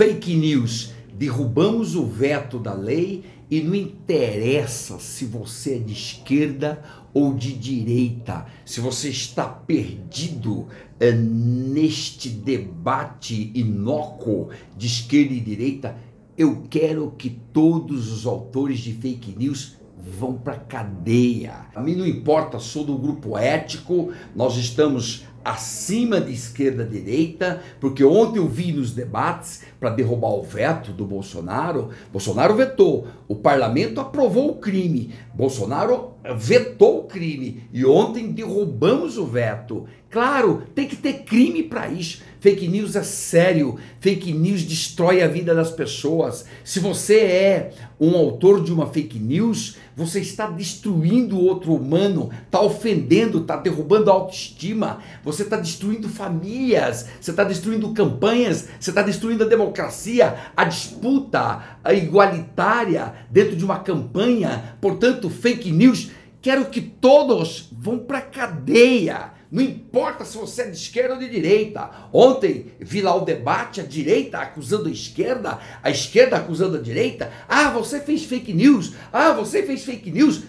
fake news. Derrubamos o veto da lei e não interessa se você é de esquerda ou de direita, se você está perdido é, neste debate inócuo de esquerda e direita, eu quero que todos os autores de fake news vão para cadeia. A mim não importa, sou do grupo ético, nós estamos acima de esquerda direita, porque ontem eu vi nos debates para derrubar o veto do Bolsonaro, Bolsonaro vetou, o parlamento aprovou o crime, Bolsonaro vetou o crime e ontem derrubamos o veto. Claro, tem que ter crime para isso. Fake news é sério, fake news destrói a vida das pessoas. Se você é um autor de uma fake news, você está destruindo o outro humano, está ofendendo, está derrubando a autoestima, você está destruindo famílias, você está destruindo campanhas, você está destruindo a democracia, a disputa a igualitária dentro de uma campanha. Portanto, fake news, quero que todos vão para cadeia não importa se você é de esquerda ou de direita. Ontem vi lá o debate, a direita acusando a esquerda, a esquerda acusando a direita. Ah, você fez fake news. Ah, você fez fake news.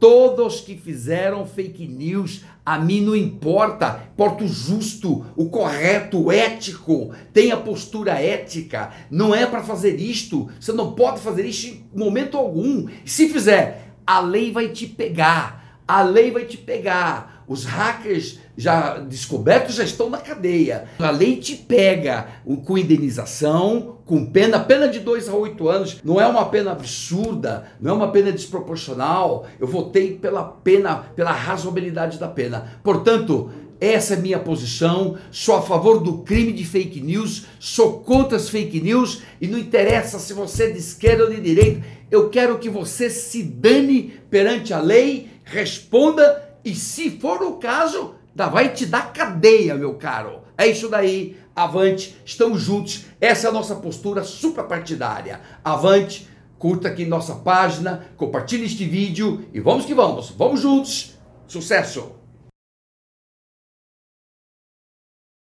Todos que fizeram fake news, a mim não importa. Importa o justo, o correto, o ético. Tenha postura ética. Não é para fazer isto. Você não pode fazer isto em momento algum. Se fizer, a lei vai te pegar. A lei vai te pegar os hackers já descobertos já estão na cadeia. A lei te pega com indenização, com pena, pena de 2 a 8 anos. Não é uma pena absurda, não é uma pena desproporcional. Eu votei pela pena, pela razoabilidade da pena. Portanto, essa é minha posição. Sou a favor do crime de fake news, sou contra as fake news e não interessa se você é de esquerda ou de direita. Eu quero que você se dane perante a lei, responda e se for o caso, vai te dar cadeia, meu caro. É isso daí. Avante, estamos juntos. Essa é a nossa postura suprapartidária. Avante, curta aqui nossa página, compartilhe este vídeo e vamos que vamos. Vamos juntos. Sucesso!